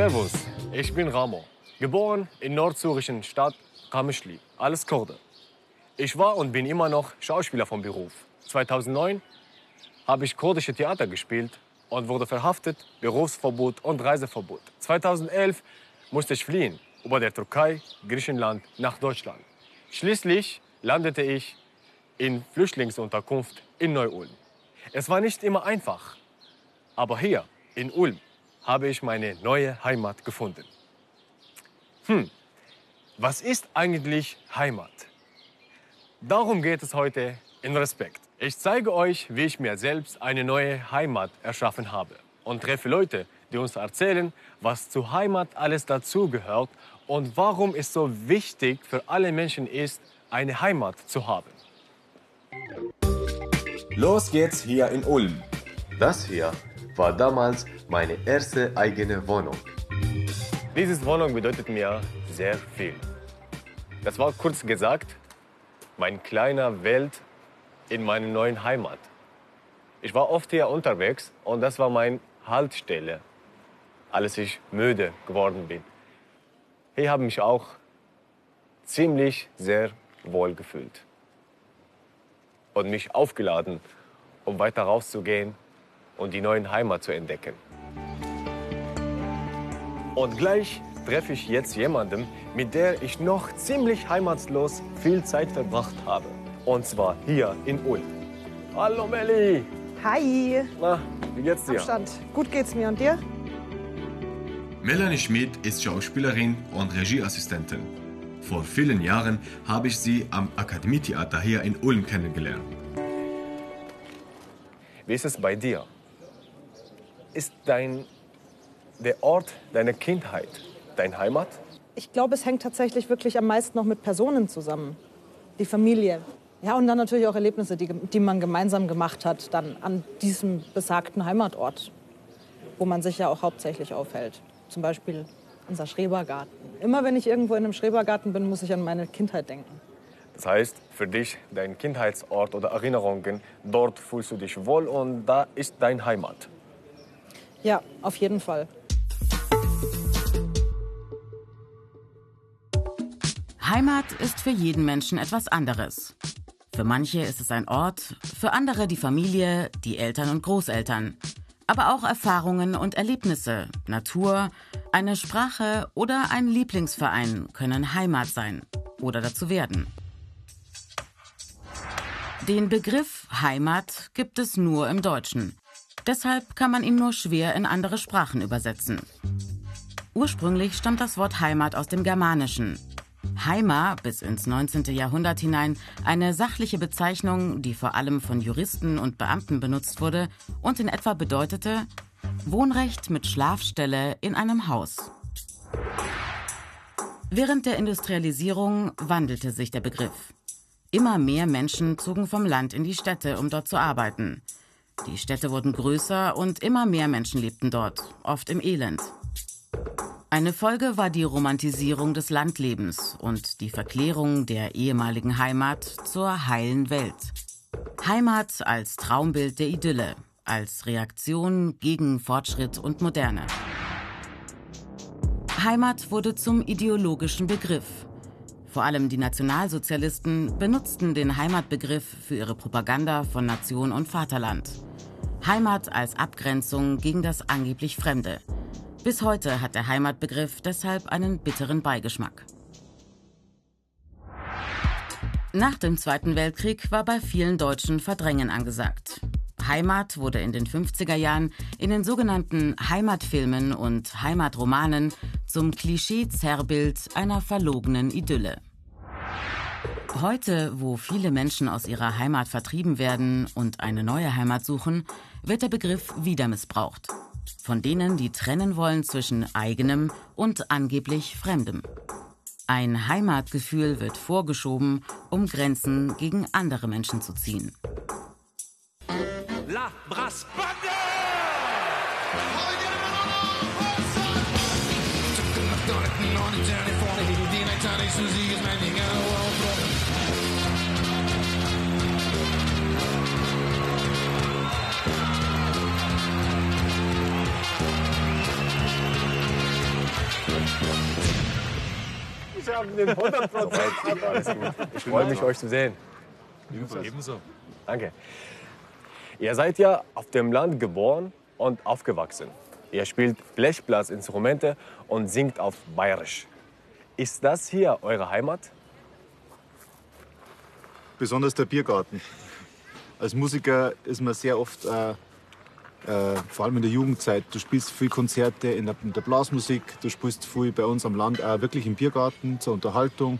Servus, ich bin Ramo. Geboren in nordsyrischen Stadt Kamischli, alles Kurde. Ich war und bin immer noch Schauspieler vom Beruf. 2009 habe ich kurdische Theater gespielt und wurde verhaftet, Berufsverbot und Reiseverbot. 2011 musste ich fliehen über der Türkei, Griechenland nach Deutschland. Schließlich landete ich in Flüchtlingsunterkunft in Neu-Ulm. Es war nicht immer einfach, aber hier in Ulm habe ich meine neue Heimat gefunden. Hm, was ist eigentlich Heimat? Darum geht es heute in Respekt. Ich zeige euch, wie ich mir selbst eine neue Heimat erschaffen habe und treffe Leute, die uns erzählen, was zur Heimat alles dazugehört und warum es so wichtig für alle Menschen ist, eine Heimat zu haben. Los geht's hier in Ulm. Das hier war damals meine erste eigene Wohnung. Diese Wohnung bedeutet mir sehr viel. Das war kurz gesagt mein kleiner Welt in meiner neuen Heimat. Ich war oft hier unterwegs und das war meine Haltestelle, als ich müde geworden bin. Hier habe ich mich auch ziemlich sehr wohl gefühlt und mich aufgeladen, um weiter rauszugehen und die neue Heimat zu entdecken. Und gleich treffe ich jetzt jemanden, mit der ich noch ziemlich heimatlos viel Zeit verbracht habe. Und zwar hier in Ulm. Hallo Melli. Hi. Na, wie geht's dir? Abstand. Gut geht's mir und dir? Melanie Schmidt ist Schauspielerin und Regieassistentin. Vor vielen Jahren habe ich sie am Akademietheater hier in Ulm kennengelernt. Wie ist es bei dir? Ist dein, der Ort deiner Kindheit deine Heimat? Ich glaube, es hängt tatsächlich wirklich am meisten noch mit Personen zusammen. Die Familie. Ja, und dann natürlich auch Erlebnisse, die, die man gemeinsam gemacht hat, dann an diesem besagten Heimatort, wo man sich ja auch hauptsächlich aufhält. Zum Beispiel unser Schrebergarten. Immer wenn ich irgendwo in einem Schrebergarten bin, muss ich an meine Kindheit denken. Das heißt, für dich dein Kindheitsort oder Erinnerungen, dort fühlst du dich wohl und da ist dein Heimat. Ja, auf jeden Fall. Heimat ist für jeden Menschen etwas anderes. Für manche ist es ein Ort, für andere die Familie, die Eltern und Großeltern. Aber auch Erfahrungen und Erlebnisse, Natur, eine Sprache oder ein Lieblingsverein können Heimat sein oder dazu werden. Den Begriff Heimat gibt es nur im Deutschen. Deshalb kann man ihn nur schwer in andere Sprachen übersetzen. Ursprünglich stammt das Wort Heimat aus dem Germanischen. Heima bis ins 19. Jahrhundert hinein eine sachliche Bezeichnung, die vor allem von Juristen und Beamten benutzt wurde und in etwa bedeutete Wohnrecht mit Schlafstelle in einem Haus. Während der Industrialisierung wandelte sich der Begriff. Immer mehr Menschen zogen vom Land in die Städte, um dort zu arbeiten. Die Städte wurden größer und immer mehr Menschen lebten dort, oft im Elend. Eine Folge war die Romantisierung des Landlebens und die Verklärung der ehemaligen Heimat zur heilen Welt. Heimat als Traumbild der Idylle, als Reaktion gegen Fortschritt und Moderne. Heimat wurde zum ideologischen Begriff. Vor allem die Nationalsozialisten benutzten den Heimatbegriff für ihre Propaganda von Nation und Vaterland. Heimat als Abgrenzung gegen das angeblich Fremde. Bis heute hat der Heimatbegriff deshalb einen bitteren Beigeschmack. Nach dem Zweiten Weltkrieg war bei vielen Deutschen Verdrängen angesagt. Heimat wurde in den 50er Jahren in den sogenannten Heimatfilmen und Heimatromanen zum Klischee-Zerrbild einer verlogenen Idylle. Heute, wo viele Menschen aus ihrer Heimat vertrieben werden und eine neue Heimat suchen, wird der Begriff wieder missbraucht. Von denen, die trennen wollen zwischen eigenem und angeblich Fremdem. Ein Heimatgefühl wird vorgeschoben, um Grenzen gegen andere Menschen zu ziehen. La Brasse haben den 100 Alles gut. Ich freue mich, euch zu sehen. Ebenso. Danke. Ihr seid ja auf dem Land geboren und aufgewachsen. Ihr spielt Blechblasinstrumente und singt auf Bayerisch. Ist das hier eure Heimat? Besonders der Biergarten. Als Musiker ist man sehr oft, äh, äh, vor allem in der Jugendzeit, du spielst viel Konzerte in der, in der, Blasmusik, du spielst viel bei uns am Land, auch wirklich im Biergarten zur Unterhaltung.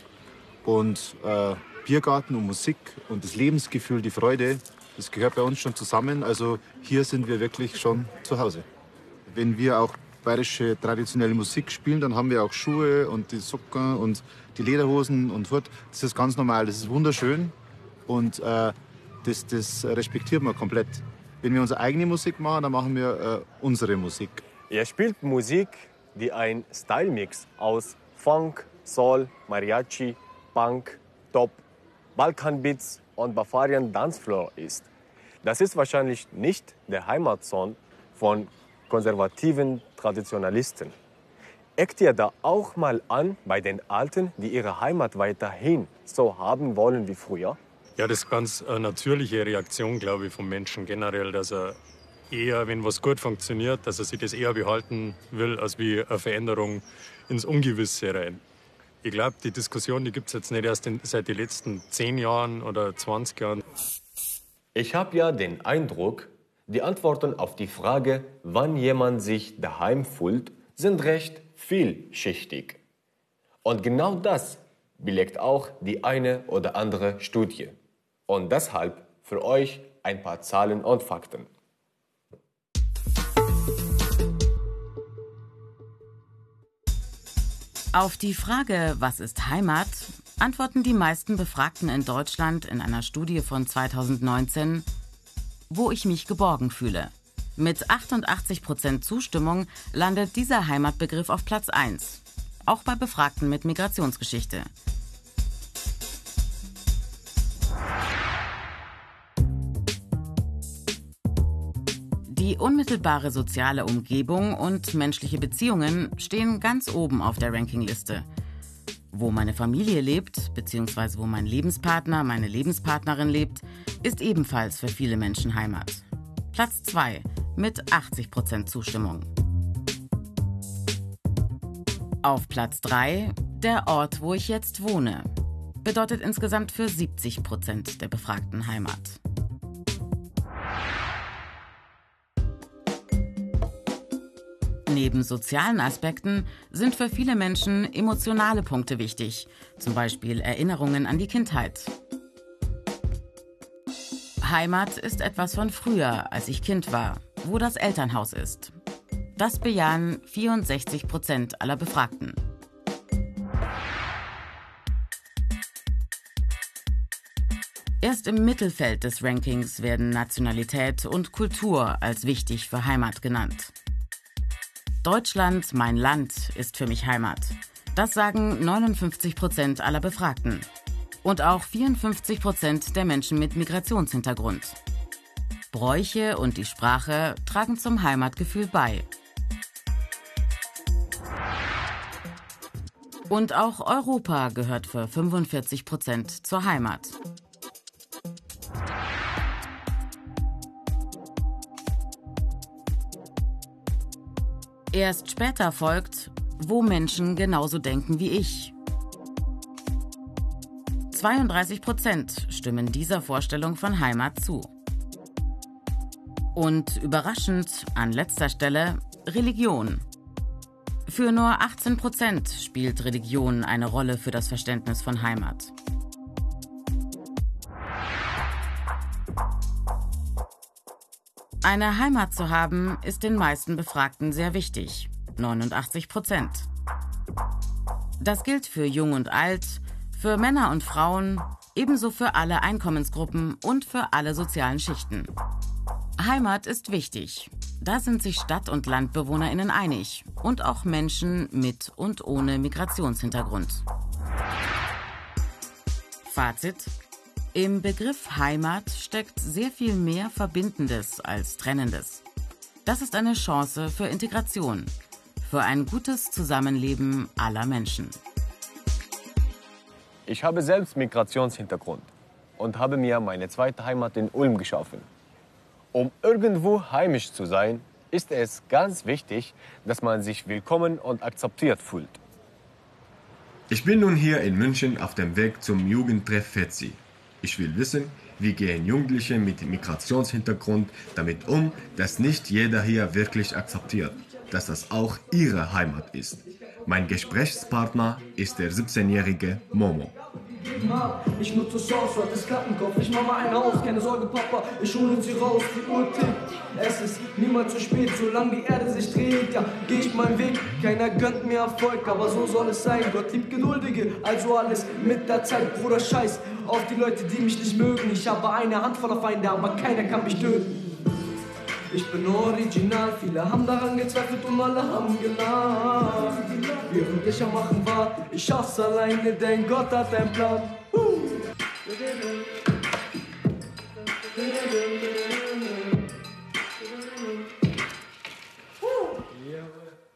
Und äh, Biergarten und Musik und das Lebensgefühl, die Freude, das gehört bei uns schon zusammen. Also hier sind wir wirklich schon zu Hause. Wenn wir auch bayerische traditionelle Musik spielen, dann haben wir auch Schuhe und die Socken und die Lederhosen und fort. Das ist ganz normal, das ist wunderschön und äh, das, das respektiert man komplett. Wenn wir unsere eigene Musik machen, dann machen wir äh, unsere Musik. Ihr spielt Musik, die ein Style-Mix aus Funk, Soul, Mariachi, Punk, Top, Balkanbeats und Bavarian Dancefloor ist. Das ist wahrscheinlich nicht der Heimatsound von konservativen Traditionalisten. Eckt ihr da auch mal an bei den Alten, die ihre Heimat weiterhin so haben wollen wie früher? Ja, das ist ganz eine natürliche Reaktion, glaube ich, vom Menschen generell, dass er eher, wenn was gut funktioniert, dass er sich das eher behalten will, als wie eine Veränderung ins Ungewisse rein. Ich glaube, die Diskussion, die gibt es jetzt nicht erst in, seit den letzten zehn Jahren oder 20 Jahren. Ich habe ja den Eindruck, die Antworten auf die Frage, wann jemand sich daheim fühlt, sind recht vielschichtig. Und genau das belegt auch die eine oder andere Studie. Und deshalb für euch ein paar Zahlen und Fakten. Auf die Frage, was ist Heimat, antworten die meisten Befragten in Deutschland in einer Studie von 2019, wo ich mich geborgen fühle. Mit 88 Prozent Zustimmung landet dieser Heimatbegriff auf Platz 1, auch bei Befragten mit Migrationsgeschichte. Unmittelbare soziale Umgebung und menschliche Beziehungen stehen ganz oben auf der Rankingliste. Wo meine Familie lebt, beziehungsweise wo mein Lebenspartner, meine Lebenspartnerin lebt, ist ebenfalls für viele Menschen Heimat. Platz 2 mit 80% Zustimmung. Auf Platz 3 der Ort, wo ich jetzt wohne. Bedeutet insgesamt für 70% der Befragten Heimat. Neben sozialen Aspekten sind für viele Menschen emotionale Punkte wichtig, zum Beispiel Erinnerungen an die Kindheit. Heimat ist etwas von früher, als ich Kind war, wo das Elternhaus ist. Das bejahen 64 Prozent aller Befragten. Erst im Mittelfeld des Rankings werden Nationalität und Kultur als wichtig für Heimat genannt. Deutschland, mein Land, ist für mich Heimat. Das sagen 59 Prozent aller Befragten. Und auch 54 Prozent der Menschen mit Migrationshintergrund. Bräuche und die Sprache tragen zum Heimatgefühl bei. Und auch Europa gehört für 45 Prozent zur Heimat. Erst später folgt, wo Menschen genauso denken wie ich. 32 Prozent stimmen dieser Vorstellung von Heimat zu. Und überraschend an letzter Stelle Religion. Für nur 18 Prozent spielt Religion eine Rolle für das Verständnis von Heimat. Eine Heimat zu haben, ist den meisten Befragten sehr wichtig. 89 Prozent. Das gilt für Jung und Alt, für Männer und Frauen, ebenso für alle Einkommensgruppen und für alle sozialen Schichten. Heimat ist wichtig. Da sind sich Stadt- und Landbewohnerinnen einig und auch Menschen mit und ohne Migrationshintergrund. Fazit im Begriff Heimat steckt sehr viel mehr Verbindendes als Trennendes. Das ist eine Chance für Integration, für ein gutes Zusammenleben aller Menschen. Ich habe selbst Migrationshintergrund und habe mir meine zweite Heimat in Ulm geschaffen. Um irgendwo heimisch zu sein, ist es ganz wichtig, dass man sich willkommen und akzeptiert fühlt. Ich bin nun hier in München auf dem Weg zum Jugendtreff FETSI. Ich will wissen, wie gehen Jugendliche mit Migrationshintergrund damit um, dass nicht jeder hier wirklich akzeptiert, dass das auch ihre Heimat ist. Mein Gesprächspartner ist der 17-jährige Momo. Ich nutze Chance, das Kappenkopf. Ich mach mal ein Haus, keine Sorge, Papa. Ich hole sie raus, die Uhr tickt. Es ist niemals zu spät, solange die Erde sich dreht. Ja, geh ich meinen Weg, keiner gönnt mir Erfolg, aber so soll es sein. Gott liebt Geduldige, also alles mit der Zeit, Bruder, scheiß auf die Leute, die mich nicht mögen. Ich habe eine Handvoll Feinde, aber keiner kann mich töten. Ich bin original, viele haben daran gezweifelt und alle haben gelacht. Während ich am Machen war, ich schaff's alleine, denn Gott hat einen Plan.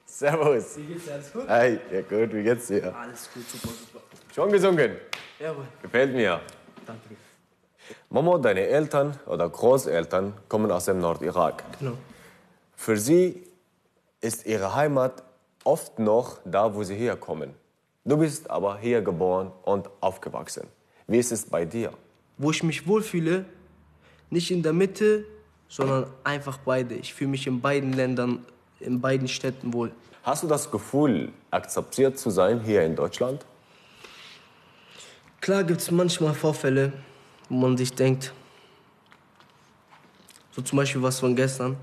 Servus. Wie geht's dir? Alles gut? Hey, ja gut, wie geht's dir? Alles gut, super, super. Schon gesungen? Jawohl, Gefällt mir. danke. Momo, deine Eltern oder Großeltern kommen aus dem Nordirak. Genau. Für sie ist ihre Heimat oft noch da, wo sie herkommen. Du bist aber hier geboren und aufgewachsen. Wie ist es bei dir? Wo ich mich wohlfühle, nicht in der Mitte, sondern einfach beide. Ich fühle mich in beiden Ländern, in beiden Städten wohl. Hast du das Gefühl, akzeptiert zu sein hier in Deutschland? Klar gibt es manchmal Vorfälle, wo man sich denkt, so zum Beispiel was von gestern.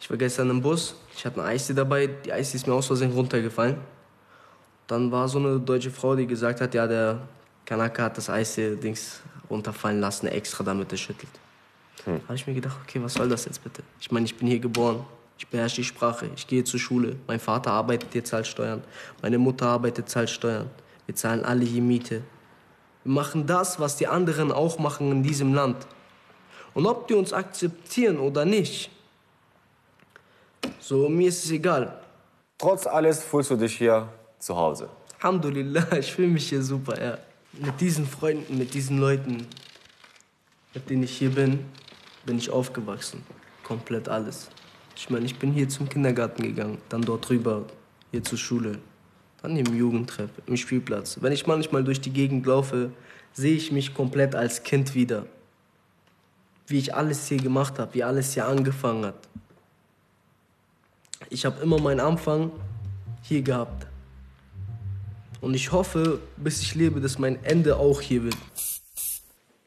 Ich war gestern im Bus, ich hatte eine Eistee dabei, die Eistee ist mir aus Versehen runtergefallen. Dann war so eine deutsche Frau, die gesagt hat, ja, der Kanaka hat das Eistee-Dings runterfallen lassen, extra damit er schüttelt. Da habe ich mir gedacht, okay, was soll das jetzt bitte? Ich meine, ich bin hier geboren, ich beherrsche die Sprache, ich gehe zur Schule. Mein Vater arbeitet hier, zahlt Steuern. Meine Mutter arbeitet, zahlt Steuern. Wir zahlen alle hier Miete. Wir machen das, was die anderen auch machen in diesem Land. Und ob die uns akzeptieren oder nicht, so mir ist es egal. Trotz alles fühlst du dich hier zu Hause. Alhamdulillah, ich fühle mich hier super, ja. Mit diesen Freunden, mit diesen Leuten, mit denen ich hier bin, bin ich aufgewachsen. Komplett alles. Ich meine, ich bin hier zum Kindergarten gegangen, dann dort rüber, hier zur Schule, dann im Jugendtreff, im Spielplatz. Wenn ich manchmal durch die Gegend laufe, sehe ich mich komplett als Kind wieder. Wie ich alles hier gemacht habe, wie alles hier angefangen hat. Ich habe immer meinen Anfang hier gehabt. Und ich hoffe, bis ich lebe, dass mein Ende auch hier wird.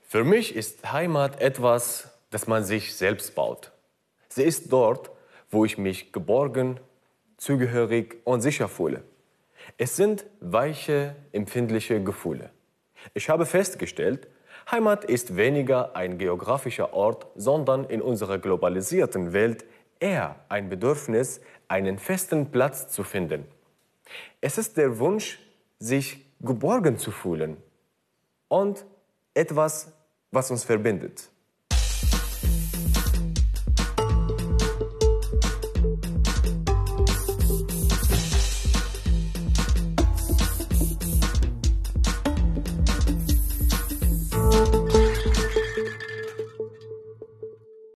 Für mich ist Heimat etwas, das man sich selbst baut. Sie ist dort, wo ich mich geborgen, zugehörig und sicher fühle. Es sind weiche, empfindliche Gefühle. Ich habe festgestellt, Heimat ist weniger ein geografischer Ort, sondern in unserer globalisierten Welt eher ein Bedürfnis, einen festen Platz zu finden. Es ist der Wunsch, sich geborgen zu fühlen und etwas, was uns verbindet.